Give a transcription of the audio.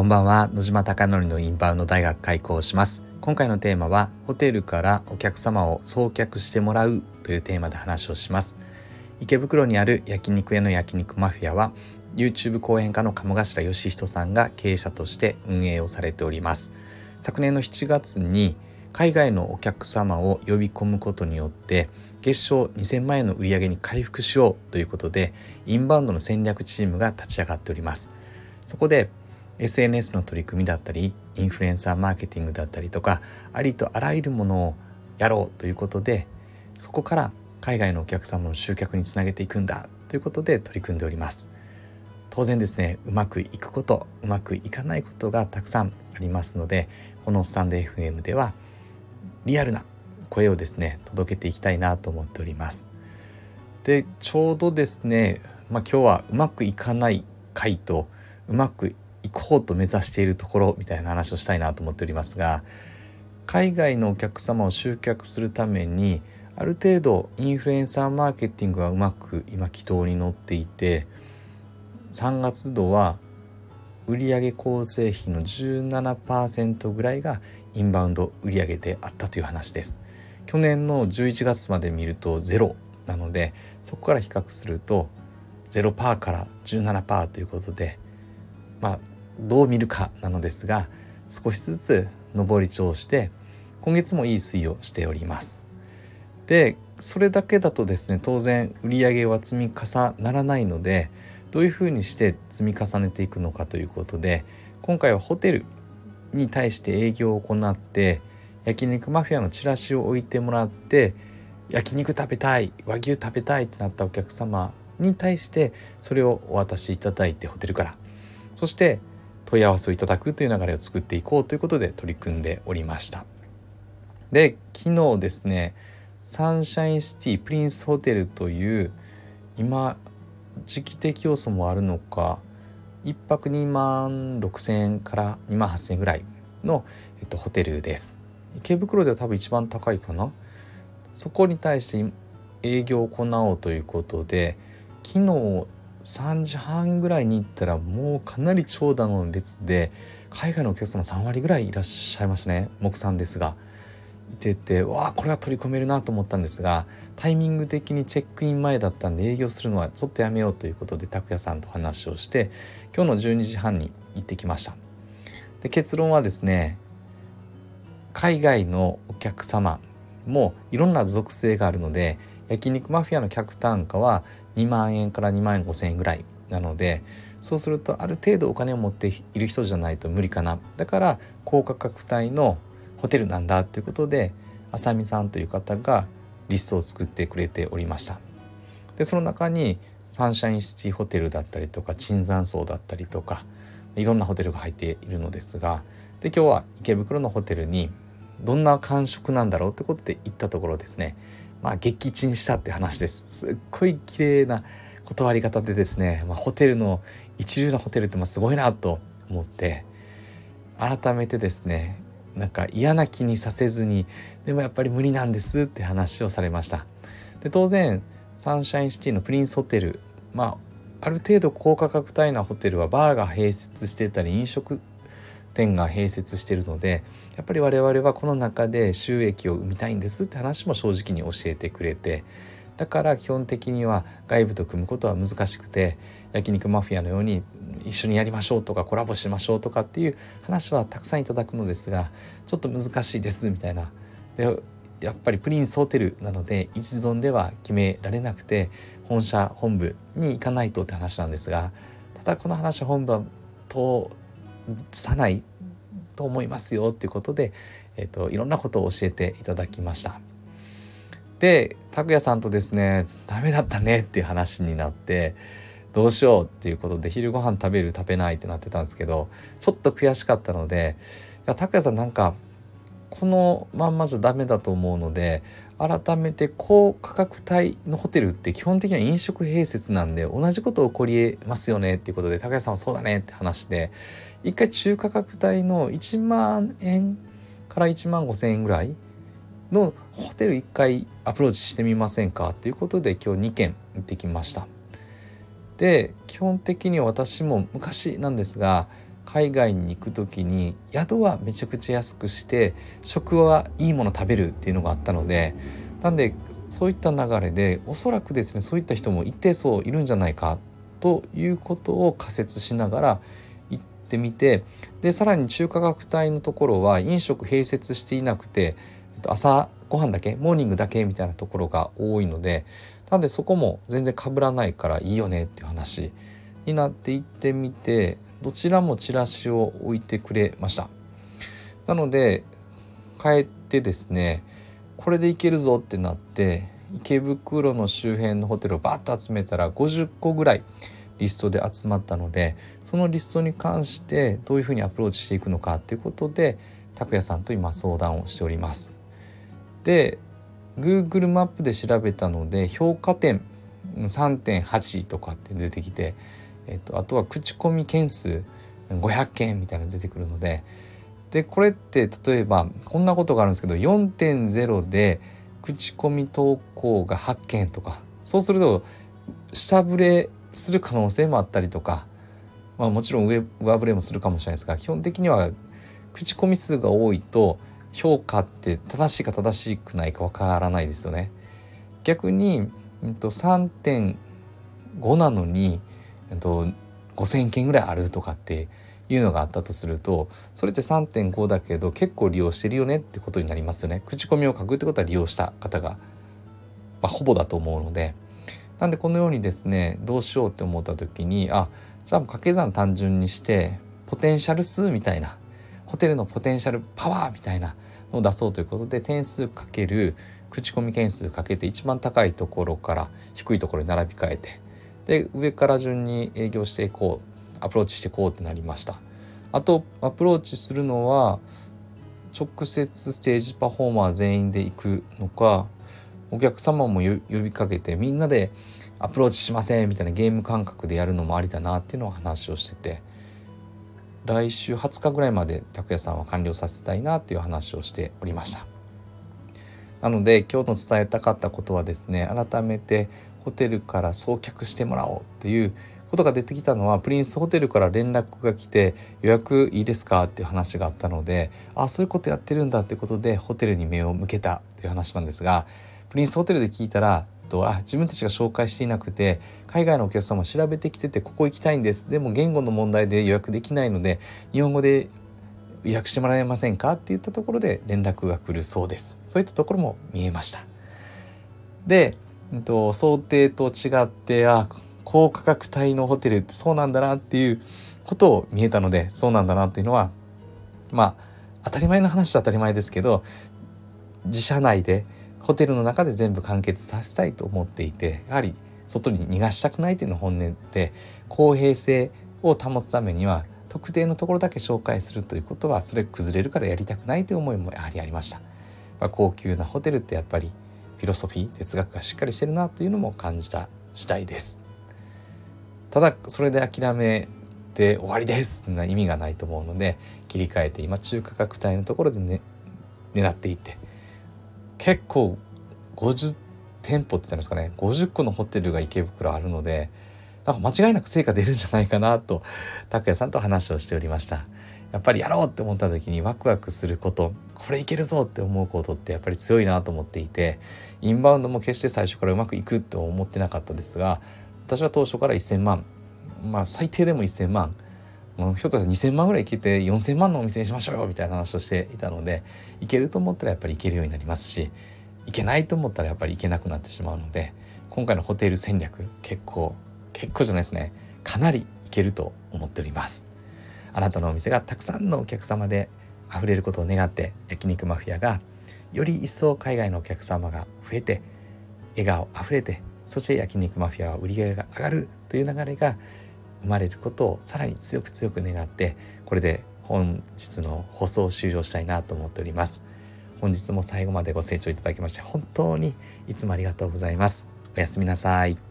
こんばんは。野島貴則のインバウンド大学開校します。今回のテーマはホテルからお客様を送客してもらうというテーマで話をします。池袋にある焼肉屋の焼肉マフィアは YouTube 講演家の鴨頭義人さんが経営者として運営をされております。昨年の7月に海外のお客様を呼び込むことによって月賞2000万円の売り上げに回復しようということでインバウンドの戦略チームが立ち上がっております。そこで SNS の取り組みだったりインフルエンサーマーケティングだったりとかありとあらゆるものをやろうということでそこから海外のお客様の集客につなげていくんだということで取り組んでおります。当然ですねうまくいくことうまくいかないことがたくさんありますのでこのスタンド FM ではリアルな声をですね届けていきたいなと思っております。でちょうどですね、まあ、今日はうまくいかない回とうまくいこうと目指しているところみたいな話をしたいなと思っておりますが海外のお客様を集客するためにある程度インフルエンサーマーケティングがうまく今軌道に乗っていて3月度は売上構成比の17%ぐらいがインバウンド売上であったという話です。去年の11月まで見るとゼロなのでそこから比較すると0%から17%ということでまあどう見るかなのですが少しずつ上り調して今月もいい推移をしております。でそれだけだとですね当然売上は積み重ならないのでどういうふうにして積み重ねていくのかということで今回はホテルに対して営業を行って焼肉マフィアのチラシを置いてもらって焼肉食べたい和牛食べたいってなったお客様に対してそれをお渡しいただいてホテルからそして問い合わせをいただくという流れを作っていこうということで取り組んでおりました。で昨日ですねサンシャインシティプリンスホテルという今時期的要素もあるのか1泊2万6,000円から2万8,000円ぐらいの、えっと、ホテルです。池袋では多分一番高いかな。そこに対して営業を行おうということで昨日3時半ぐらいに行ったらもうかなり長蛇の列で海外のお客様3割ぐらいいらっしゃいましたね。木さんですが。いててわあこれは取り込めるなと思ったんですがタイミング的にチェックイン前だったんで営業するのはちょっとやめようということで拓也さんと話をして今日の12時半に行ってきました。で結論はですね海外のお客様もいろんな属性があるので焼肉マフィアの客単価は2万円から2万5千円ぐらいなのでそうするとある程度お金を持っている人じゃないと無理かな。だから高価格帯のホテルなんだということで浅見さんという方がリストを作ってくれておりました。でその中にサンシャインシティホテルだったりとか椿山荘だったりとかいろんなホテルが入っているのですがで今日は池袋のホテルにどんな感触なんだろうってことで行ったところですね。まあ撃沈したって話です。すっごい綺麗な断り方でですね、まあ、ホテルの一流なホテルってまあすごいなと思って改めてですねなんか嫌な気にさせずにでもやっぱり無理なんですって話をされました。で当然サンシャインシティのプリンスホテルまあある程度高価格帯なホテルはバーが併設してたり飲食店が併設しているのでやっぱり我々はこの中で収益を生みたいんですって話も正直に教えてくれてだから基本的には外部と組むことは難しくて焼肉マフィアのように一緒にやりましょうとかコラボしましょうとかっていう話はたくさんいただくのですがちょっと難しいですみたいな。でやっぱりプリンスホテルなので一存では決められなくて本社本部に行かないとって話なんですがただこの話本部は通さないと思いますよっていうことで、えーと、いろんなことを教えていただきました。で拓也さんとですねダメだったねっていう話になってどうしようっていうことで昼ご飯食べる食べないってなってたんですけどちょっと悔しかったので「いや拓哉さんなんかこのまんまじゃダメだと思うので改めて高価格帯のホテルって基本的には飲食併設なんで同じこと起こりえますよねっていうことで拓哉さんはそうだねって話で一回中価格帯の1万円から1万5千円ぐらいのホテル一回アプローチしてみませんか？ということで今日2軒行ってきました。で基本的に私も昔なんですが海外に行く時に宿はめちゃくちゃ安くして食はいいもの食べるっていうのがあったのでなんでそういった流れでおそらくですねそういった人も一定数いるんじゃないかということを仮説しながらってみてでさらに中価格帯のところは飲食併設していなくて朝ご飯だけモーニングだけみたいなところが多いのでなんでそこも全然かぶらないからいいよねっていう話になっていってみてどちらもチラシを置いてくれました。なので帰ってですねこれでいけるぞってなって池袋の周辺のホテルをバッと集めたら50個ぐらいリストで集まったのでそのリストに関してどういうふうにアプローチしていくのかっていうことで拓也さんと今相談をしております。で Google マップで調べたので評価点3.8とかって出てきて、えっと、あとは口コミ件数500件みたいなの出てくるのででこれって例えばこんなことがあるんですけど4.0で口コミ投稿が8件とかそうすると下振れする可能性もあったりとか、まあ、もちろん上上振れもするかもしれないですが基本的には口コミ数が多いと評価って正しいか正しくないかわからないですよね。逆に、うん、と3.5なのに、うんと、5,000件ぐらいあるとかっていうのがあったとするとそれって3.5だけど結構利用してるよねってことになりますよね。口コミを書くってことは利用した方が、まあ、ほぼだと思うのでなんでこのようにですねどうしようって思った時にあじゃあ掛け算単純にしてポテンシャル数みたいなホテルのポテンシャルパワーみたいなのを出そうということで点数かける口コミ件数かけて一番高いところから低いところに並び替えてで上から順に営業していこうアプローチしていこうってなりました。あとアプローチするのは直接ステージパフォーマー全員で行くのかお客様も呼びかけてみんなでアプローチしませんみたいなゲーム感覚でやるのもありだなっていうのを話をしてて来週20日ぐらいまで拓也さんは完了させたいなっていう話をしておりました。なので今日の伝えたかったことはですね改めてホテルから送客してもらおうっていうことが出てきたのはプリンスホテルから連絡が来て予約いいですかっていう話があったのであそういうことやってるんだってことでホテルに目を向けたっていう話なんですがプリンスホテルで聞いたらとあ自分たちが紹介していなくて海外のお客様調べてきててここ行きたいんです。でも言語の問題で予約できないので日本語で予約してもらえませんか？って言ったところで連絡が来るそうです。そういったところも見えました。で、えっと、想定と違ってあ高価格帯のホテルってそうなんだなっていうことを見えたのでそうなんだなっていうのはまあ当たり前の話は当たり前ですけど自社内でホテルの中で全部完結させたいと思っていてやはり外に逃がしたくないというのが本音で公平性を保つためには特定のところだけ紹介するということはそれ崩れるからやりたくないという思いもやはりありました。まあ、高級なホテルってやっぱりフィロソフィー哲学がしっかりしてるなというのも感じた次第です。ただそれで諦めて終わりですというのは意味がないと思うので切り替えて今中価格帯のところで、ね、狙っていって結構50店舗って言ったんですかね。50個のホテルが池袋あるのでなんか間違いなく成果出るんじゃないかなと拓也さんと話をしておりました。やっぱりやろうって思った時にワクワクすることこれいけるぞって思うことってやっぱり強いなと思っていてインバウンドも決して最初からうまくいくと思ってなかったですが私は当初から1,000万まあ最低でも1,000万もうひょっとしたら2,000万ぐらいいけて4,000万のお店にしましょうよみたいな話をしていたのでいけると思ったらやっぱりいけるようになりますしいけないと思ったらやっぱりいけなくなってしまうので今回のホテル戦略結構結構じゃないですね。かなりいけると思っております。あなたのお店がたくさんのお客様で溢れることを願って焼肉マフィアがより一層海外のお客様が増えて笑顔あふれてそして焼肉マフィアは売り上げが上がるという流れが生まれることをさらに強く強く願ってこれで本日の放送を終了したいなと思っております。本日も最後までご清聴いただきまして本当にいつもありがとうございます。おやすみなさい。